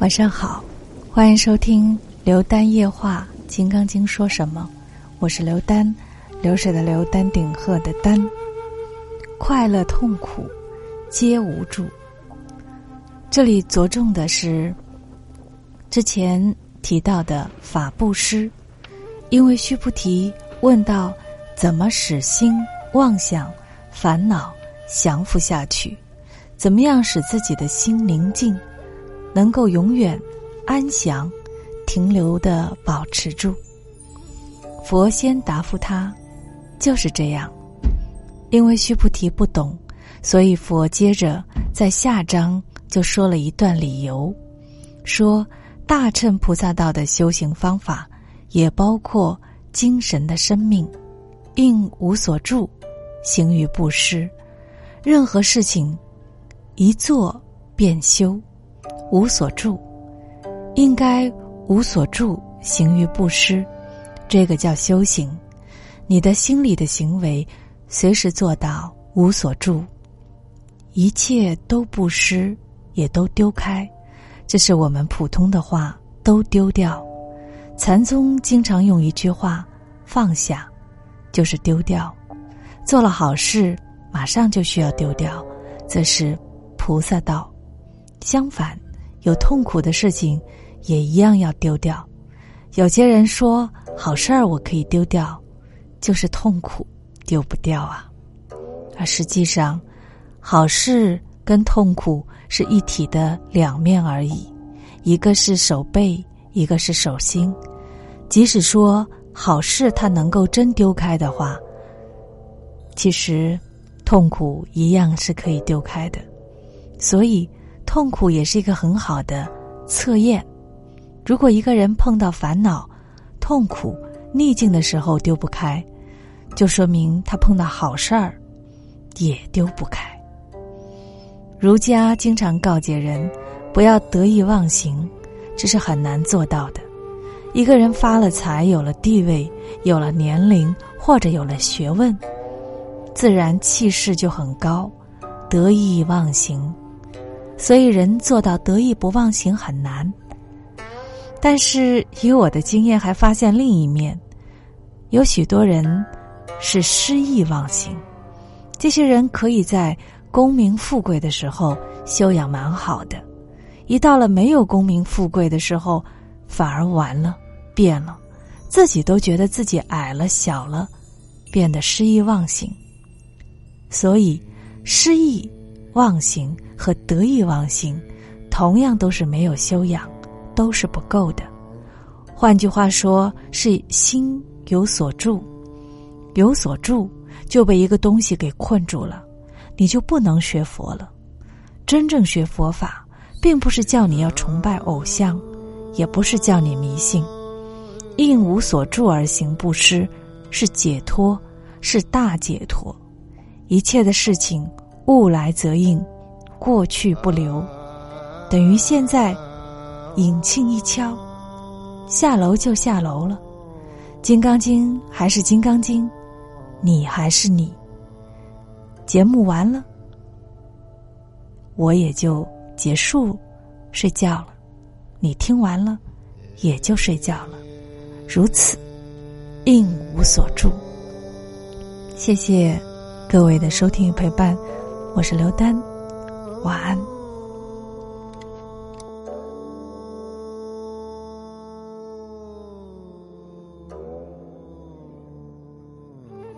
晚上好，欢迎收听刘丹夜话《金刚经》说什么？我是刘丹，流水的流，丹顶鹤的丹。快乐痛苦皆无助。这里着重的是之前提到的法布施，因为须菩提问到怎么使心妄想烦恼降服下去，怎么样使自己的心宁静？能够永远安详、停留的保持住。佛先答复他，就是这样。因为须菩提不懂，所以佛接着在下章就说了一段理由，说大乘菩萨道的修行方法也包括精神的生命，应无所住，行于布施，任何事情一做便修。无所住，应该无所住，行于布施，这个叫修行。你的心里的行为，随时做到无所住，一切都布施，也都丢开。这是我们普通的话，都丢掉。禅宗经常用一句话：“放下，就是丢掉。”做了好事，马上就需要丢掉，这是菩萨道。相反。有痛苦的事情，也一样要丢掉。有些人说好事儿我可以丢掉，就是痛苦丢不掉啊。而实际上，好事跟痛苦是一体的两面而已，一个是手背，一个是手心。即使说好事它能够真丢开的话，其实痛苦一样是可以丢开的。所以。痛苦也是一个很好的测验。如果一个人碰到烦恼、痛苦、逆境的时候丢不开，就说明他碰到好事儿也丢不开。儒家经常告诫人不要得意忘形，这是很难做到的。一个人发了财、有了地位、有了年龄或者有了学问，自然气势就很高，得意忘形。所以，人做到得意不忘形很难。但是，以我的经验，还发现另一面，有许多人是失意忘形。这些人可以在功名富贵的时候修养蛮好的，一到了没有功名富贵的时候，反而完了，变了，自己都觉得自己矮了、小了，变得失意忘形。所以，失意。忘形和得意忘形，同样都是没有修养，都是不够的。换句话说，是心有所住，有所住就被一个东西给困住了，你就不能学佛了。真正学佛法，并不是叫你要崇拜偶像，也不是叫你迷信，应无所住而行布施，是解脱，是大解脱，一切的事情。物来则应，过去不留，等于现在引磬一敲，下楼就下楼了。金刚经还是金刚经，你还是你。节目完了，我也就结束睡觉了。你听完了，也就睡觉了。如此，应无所住。谢谢各位的收听与陪伴。我是刘丹，晚安。